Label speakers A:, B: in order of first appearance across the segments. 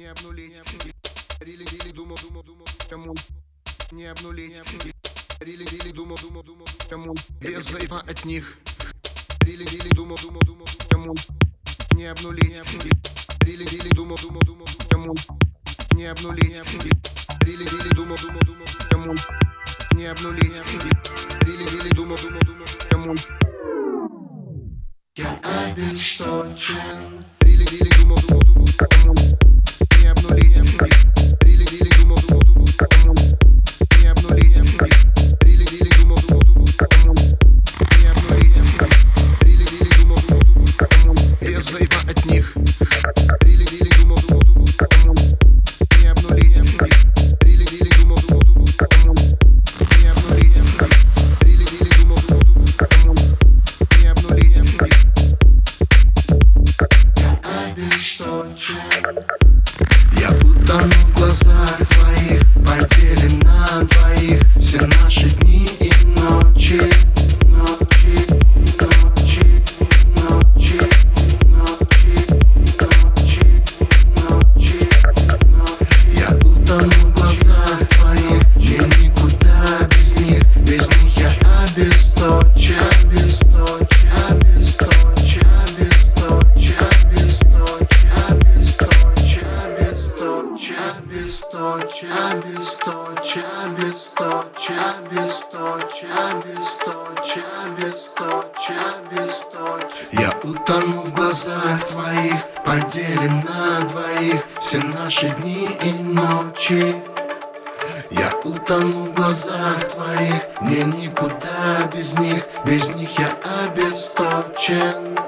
A: не обнулить Рили, думал, думал, думал, кому не обнулить Рили, думал, думал, думал, кому без заеба от них Рили, рили, думал, думал, думал, кому не обнулить Рили, думал, думал, думал, кому не обнулить Рили, думал, думал, думал, кому не обнулить Рили, думал, думал, думал, кому
B: Я обесточен
A: Рили, рили, думал, думал, думал, кому
B: done Я утону в глазах твоих, поделим на двоих все наши дни и ночи. Я утону в глазах твоих Мне никуда без них Без них я обесточен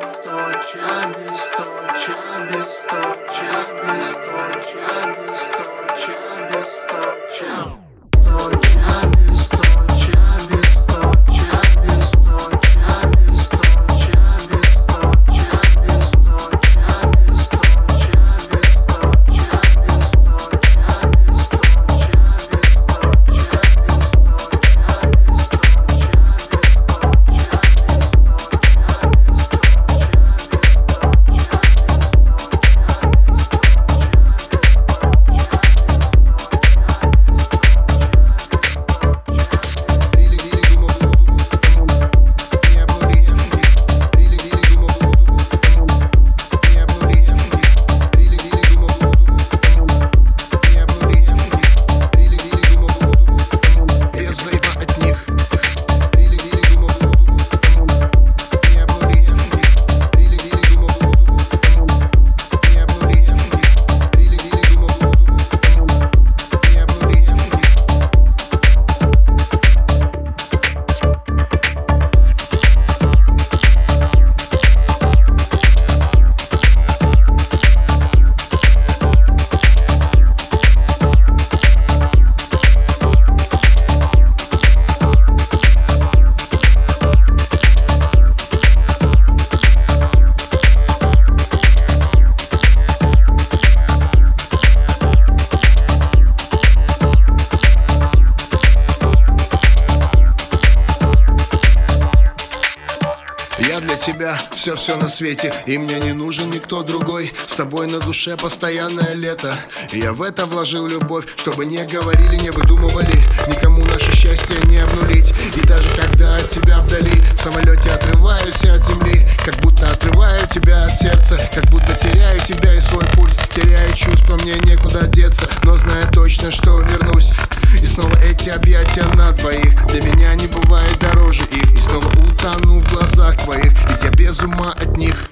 B: тебя все-все на свете И мне не нужен никто другой. С тобой на душе постоянное лето. Я в это вложил любовь Чтобы не говорили, не выдумывали. Никому наше счастье не обнулить. И даже когда от тебя вдали В самолете отрываюсь от земли. Как будто отрываю тебя от сердца Как без ума от них